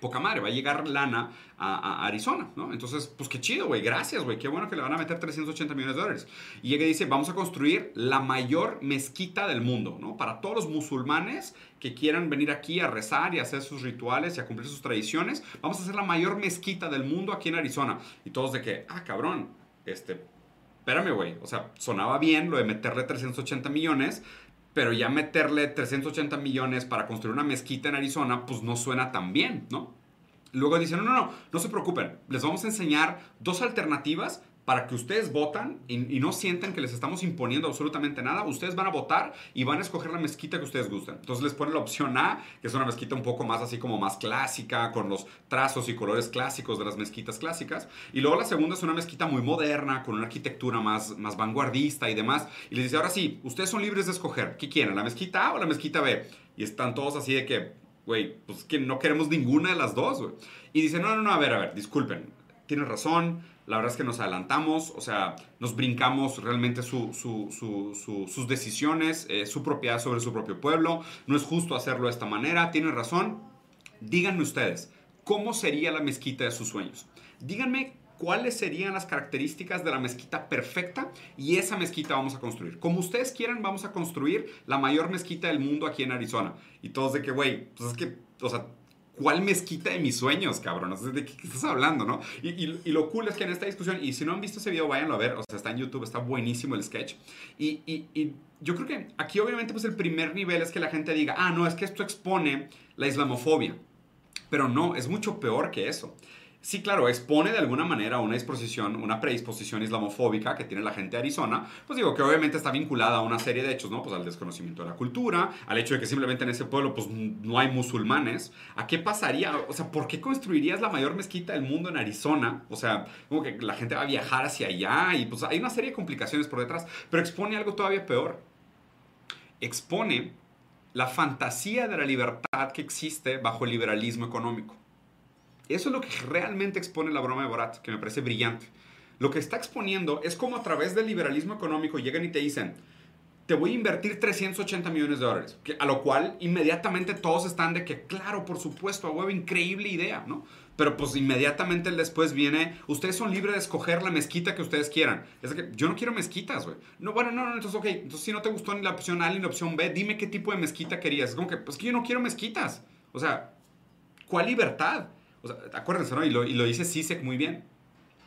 poca madre, va a llegar lana a, Arizona, ¿no? Entonces, pues qué chido, güey, gracias, güey, qué bueno que le van a meter 380 millones de dólares. Y llega y dice, vamos a construir la mayor mezquita del mundo, ¿no? Para todos los musulmanes que quieran venir aquí a rezar y hacer sus rituales y a cumplir sus tradiciones, vamos a hacer la mayor mezquita del mundo aquí en Arizona. Y todos de que, ah, cabrón, este, espérame, güey, o sea, sonaba bien lo de meterle 380 millones, pero ya meterle 380 millones para construir una mezquita en Arizona, pues no suena tan bien, ¿no? Luego dicen, no, no, no, no se preocupen, les vamos a enseñar dos alternativas para que ustedes votan y, no sientan que les estamos imponiendo absolutamente nada. Ustedes van a votar y van a escoger la mezquita que ustedes gusten. Entonces les ponen la opción A, que es una mezquita un poco más así como más clásica, con los trazos y colores clásicos de las mezquitas clásicas. Y luego la segunda es una mezquita muy moderna, con una arquitectura más, más vanguardista y demás. Y les dice, ahora sí, ustedes son libres de escoger. ¿Qué quieren? ¿La mezquita A o la mezquita B? Y están todos así de que, güey, pues que no queremos ninguna de las dos, güey. Y dice, no, no, no, a ver, a ver, disculpen, tienen razón la verdad es que nos adelantamos, o sea, nos brincamos realmente sus decisiones, eh, su propiedad sobre su propio pueblo. No es justo hacerlo de esta manera, tienen razón. Díganme ustedes, ¿cómo sería la mezquita de sus sueños? Díganme cuáles serían las características de la mezquita perfecta y esa mezquita vamos a construir. Como ustedes quieran, vamos a construir la mayor mezquita del mundo aquí en Arizona. Y todos de que, güey, pues es que, o sea, ¿cuál mezquita de mis sueños, cabrón? No sé de qué, estás hablando, ¿no? Y, lo cool es que en esta discusión, y si no han visto ese video, váyanlo a ver, o sea, está en YouTube, está buenísimo el sketch. Y, y yo creo que aquí obviamente pues el primer nivel es que la gente diga, ah, no, es que esto expone la islamofobia. Pero no, es mucho peor que eso. Sí, claro, expone de alguna manera una disposición, una predisposición islamofóbica que tiene la gente de Arizona, pues digo que obviamente está vinculada a una serie de hechos, ¿no? Pues al desconocimiento de la cultura, al hecho de que simplemente en ese pueblo pues no hay musulmanes. ¿A qué pasaría? O sea, ¿por qué construirías la mayor mezquita del mundo en Arizona? O sea, como que la gente va a viajar hacia allá y pues hay una serie de complicaciones por detrás, pero expone algo todavía peor. Expone la fantasía de la libertad que existe bajo el liberalismo económico. Eso es lo que realmente expone la broma de Borat, que me parece brillante. Lo que está exponiendo es como a través del liberalismo económico llegan y te dicen, te voy a invertir 380 millones de dólares. a lo cual inmediatamente todos están de que, claro, por supuesto, a huevo, increíble idea, ¿no? Pero pues inmediatamente después viene, ustedes son libres de escoger la mezquita que ustedes quieran. Es que yo no quiero mezquitas, güey. No, bueno, no, no, entonces, ok, entonces si no te gustó ni la opción A ni la opción B, dime qué tipo de mezquita querías. Es como que, pues que yo no quiero mezquitas. O sea, ¿cuál libertad? Acuérdense, ¿no? Y lo, y lo dice Sisek muy bien.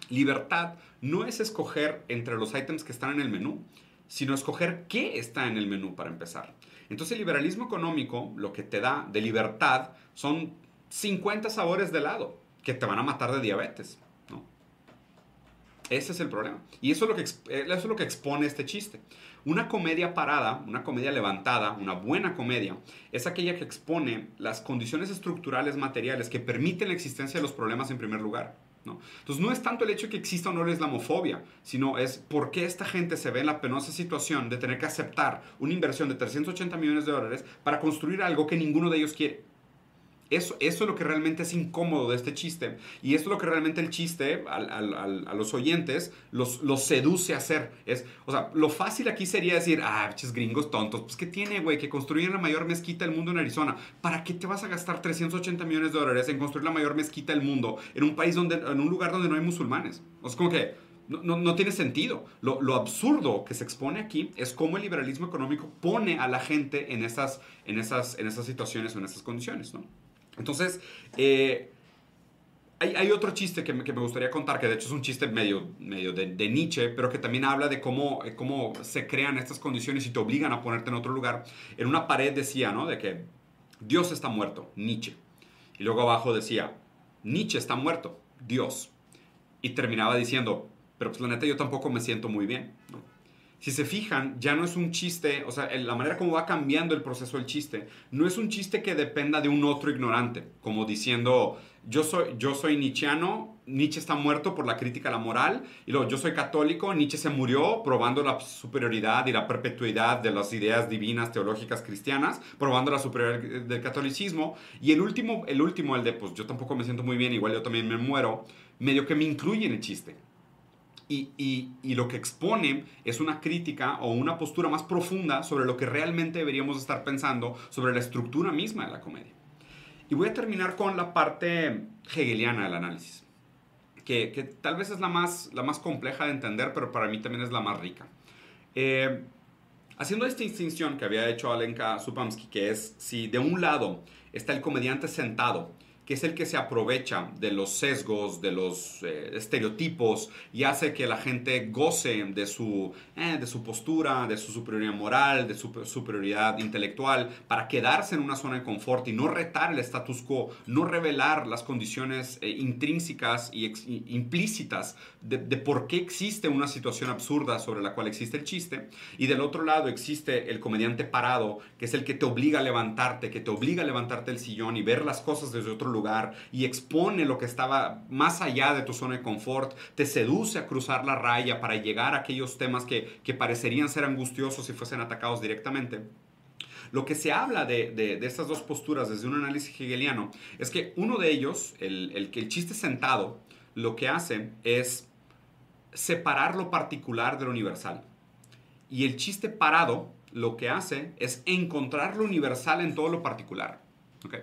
Libertad no es escoger entre los ítems que están en el menú, sino escoger qué está en el menú para empezar. Entonces el liberalismo económico lo que te da de libertad son 50 sabores de helado que te van a matar de diabetes. Ese es el problema. Y eso es, lo que, eso es lo que expone este chiste. Una comedia parada, una comedia levantada, una buena comedia, es aquella que expone las condiciones estructurales materiales que permiten la existencia de los problemas en primer lugar. ¿no? Entonces no es tanto el hecho de que exista o no la islamofobia, sino es por qué esta gente se ve en la penosa situación de tener que aceptar una inversión de 380 millones de dólares para construir algo que ninguno de ellos quiere. Eso, eso es lo que realmente es incómodo de este chiste. Y eso es lo que realmente el chiste a los oyentes los, seduce a hacer. Es, o sea, lo fácil aquí sería decir, ah, pinches gringos tontos. Pues, ¿qué tiene, güey? Que construyen la mayor mezquita del mundo en Arizona. ¿Para qué te vas a gastar 380 millones de dólares en construir la mayor mezquita del mundo en un país donde, en un lugar donde no hay musulmanes? O sea, como que, no, no, tiene sentido. Lo, lo, absurdo que se expone aquí es cómo el liberalismo económico pone a la gente en esas, en esas, en esas situaciones o en esas condiciones. ¿no? Entonces, eh, hay, otro chiste que me, que me, gustaría contar, que de hecho es un chiste medio, medio de, de, Nietzsche, pero que también habla de cómo, eh, cómo se crean estas condiciones y te obligan a ponerte en otro lugar. En una pared decía, ¿no? De que Dios está muerto, Nietzsche. Y luego abajo decía, Nietzsche está muerto, Dios. Y terminaba diciendo, pero pues la neta yo tampoco me siento muy bien. ¿no? Si se fijan, ya no es un chiste, o sea, la manera como va cambiando el proceso del chiste, no es un chiste que dependa de un otro ignorante, como diciendo, yo soy, yo soy nietzscheano, Nietzsche está muerto por la crítica a la moral, y luego yo soy católico, Nietzsche se murió probando la superioridad y la perpetuidad de las ideas divinas teológicas cristianas, probando la superioridad del catolicismo, y el último, el último, el de, pues yo tampoco me siento muy bien, igual yo también me muero, medio que me incluye en el chiste. Y, lo que expone es una crítica o una postura más profunda sobre lo que realmente deberíamos estar pensando sobre la estructura misma de la comedia. Y voy a terminar con la parte hegeliana del análisis, que, que tal vez es la más, la más compleja de entender, pero para mí también es la más rica. Eh, haciendo esta distinción que había hecho Alenka Supamsky, que es si de un lado está el comediante sentado, que es el que se aprovecha de los sesgos, de los eh, estereotipos y hace que la gente goce de su, eh, de su postura, de su superioridad moral, de su superioridad intelectual, para quedarse en una zona de confort y no retar el status quo, no revelar las condiciones eh, intrínsecas y implícitas de, por qué existe una situación absurda sobre la cual existe el chiste. Y del otro lado existe el comediante parado, que es el que te obliga a levantarte, que te obliga a levantarte del sillón y ver las cosas desde otro lugar y expone lo que estaba más allá de tu zona de confort, te seduce a cruzar la raya para llegar a aquellos temas que, que parecerían ser angustiosos si fuesen atacados directamente. Lo que se habla de, de, estas dos posturas desde un análisis hegeliano es que uno de ellos, el, el, el chiste sentado, lo que hace es separar lo particular de lo universal. Y el chiste parado lo que hace es encontrar lo universal en todo lo particular. Okay.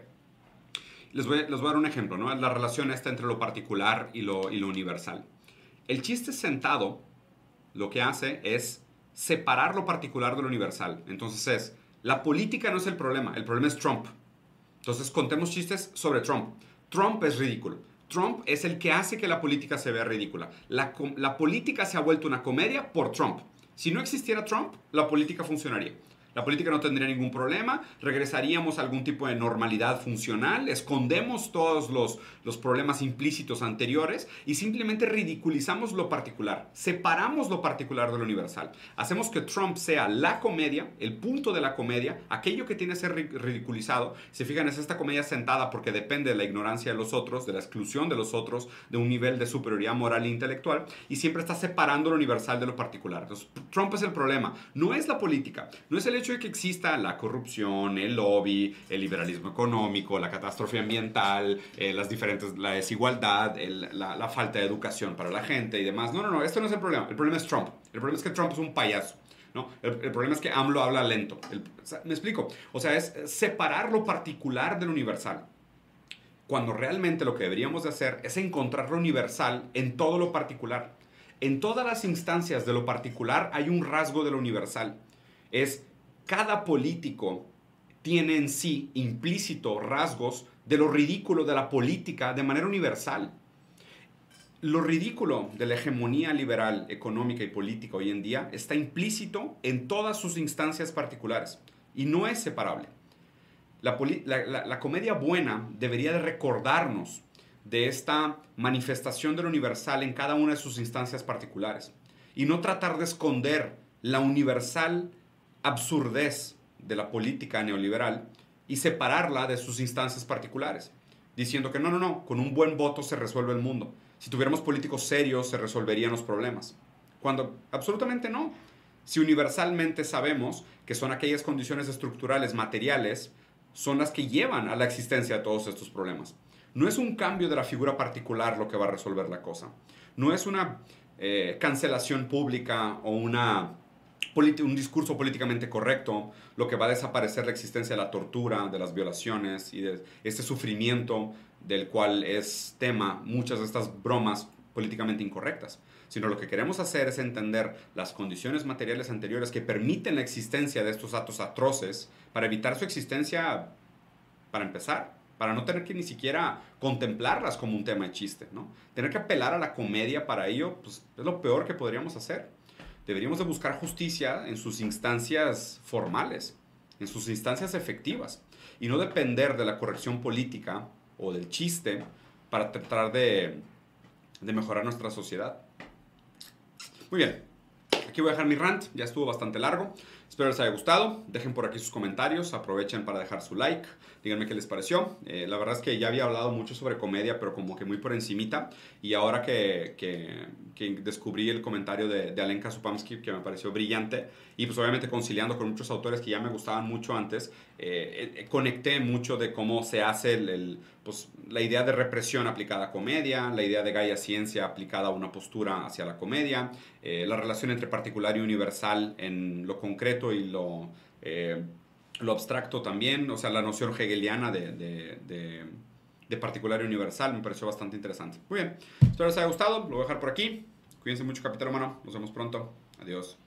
Les voy, a dar un ejemplo, ¿no? La relación esta entre lo particular y lo, universal. El chiste sentado lo que hace es separar lo particular de lo universal. Entonces es, la política no es el problema, el problema es Trump. Entonces contemos chistes sobre Trump. Trump es ridículo. Trump es el que hace que la política se vea ridícula. La, la política se ha vuelto una comedia por Trump. Si no existiera Trump, la política funcionaría. La política no tendría ningún problema, regresaríamos a algún tipo de normalidad funcional, escondemos todos los, los problemas implícitos anteriores y simplemente ridiculizamos lo particular, separamos lo particular de lo universal. Hacemos que Trump sea la comedia, el punto de la comedia, aquello que tiene que ser ridiculizado. Se fijan, es esta comedia sentada porque depende de la ignorancia de los otros, de la exclusión de los otros, de un nivel de superioridad moral e intelectual y siempre está separando lo universal de lo particular. Entonces, Trump es el problema, no es la política, no es el hecho de que exista la corrupción, el lobby, el liberalismo económico, la catástrofe ambiental, eh, las diferentes, la desigualdad, el, la, la, falta de educación para la gente y demás. No, no, no, esto no es el problema. El problema es Trump. El problema es que Trump es un payaso. ¿no? El, el problema es que AMLO habla lento. El, Me explico. O sea, es separar lo particular del universal. Cuando realmente lo que deberíamos de hacer es encontrar lo universal en todo lo particular. En todas las instancias de lo particular hay un rasgo de lo universal. Es cada político tiene en sí implícito rasgos de lo ridículo de la política de manera universal. Lo ridículo de la hegemonía liberal económica y política hoy en día está implícito en todas sus instancias particulares y no es separable. La, la, comedia buena debería de recordarnos de esta manifestación de lo universal en cada una de sus instancias particulares y no tratar de esconder la universal absurdez de la política neoliberal y separarla de sus instancias particulares, diciendo que no, no, no, con un buen voto se resuelve el mundo. Si tuviéramos políticos serios se resolverían los problemas. Cuando absolutamente no. Si universalmente sabemos que son aquellas condiciones estructurales, materiales, son las que llevan a la existencia de todos estos problemas. No es un cambio de la figura particular lo que va a resolver la cosa. No es una eh, cancelación pública o una un discurso políticamente correcto, lo que va a desaparecer la existencia de la tortura, de las violaciones y de este sufrimiento del cual es tema muchas de estas bromas políticamente incorrectas, sino lo que queremos hacer es entender las condiciones materiales anteriores que permiten la existencia de estos actos atroces para evitar su existencia para empezar, para no tener que ni siquiera contemplarlas como un tema de chiste, ¿no? Tener que apelar a la comedia para ello, pues es lo peor que podríamos hacer. Deberíamos de buscar justicia en sus instancias formales, en sus instancias efectivas, y no depender de la corrección política o del chiste para tratar de, de mejorar nuestra sociedad. Muy bien, aquí voy a dejar mi rant, ya estuvo bastante largo. Espero les haya gustado. Dejen por aquí sus comentarios. Aprovechen para dejar su like. Díganme qué les pareció. Eh, la verdad es que ya había hablado mucho sobre comedia, pero como que muy por encimita. Y ahora que, que, descubrí el comentario de, de Alenka Supamsky, que me pareció brillante, y pues obviamente conciliando con muchos autores que ya me gustaban mucho antes, eh, eh, conecté mucho de cómo se hace el, pues, la idea de represión aplicada a comedia, la idea de Gaia Ciencia aplicada a una postura hacia la comedia, la relación entre particular y universal en lo concreto y lo, eh, lo abstracto también, o sea, la noción hegeliana de, de, particular y universal me pareció bastante interesante. Muy bien, espero les haya gustado, lo voy a dejar por aquí. Cuídense mucho, capitán humano. Nos vemos pronto. Adiós.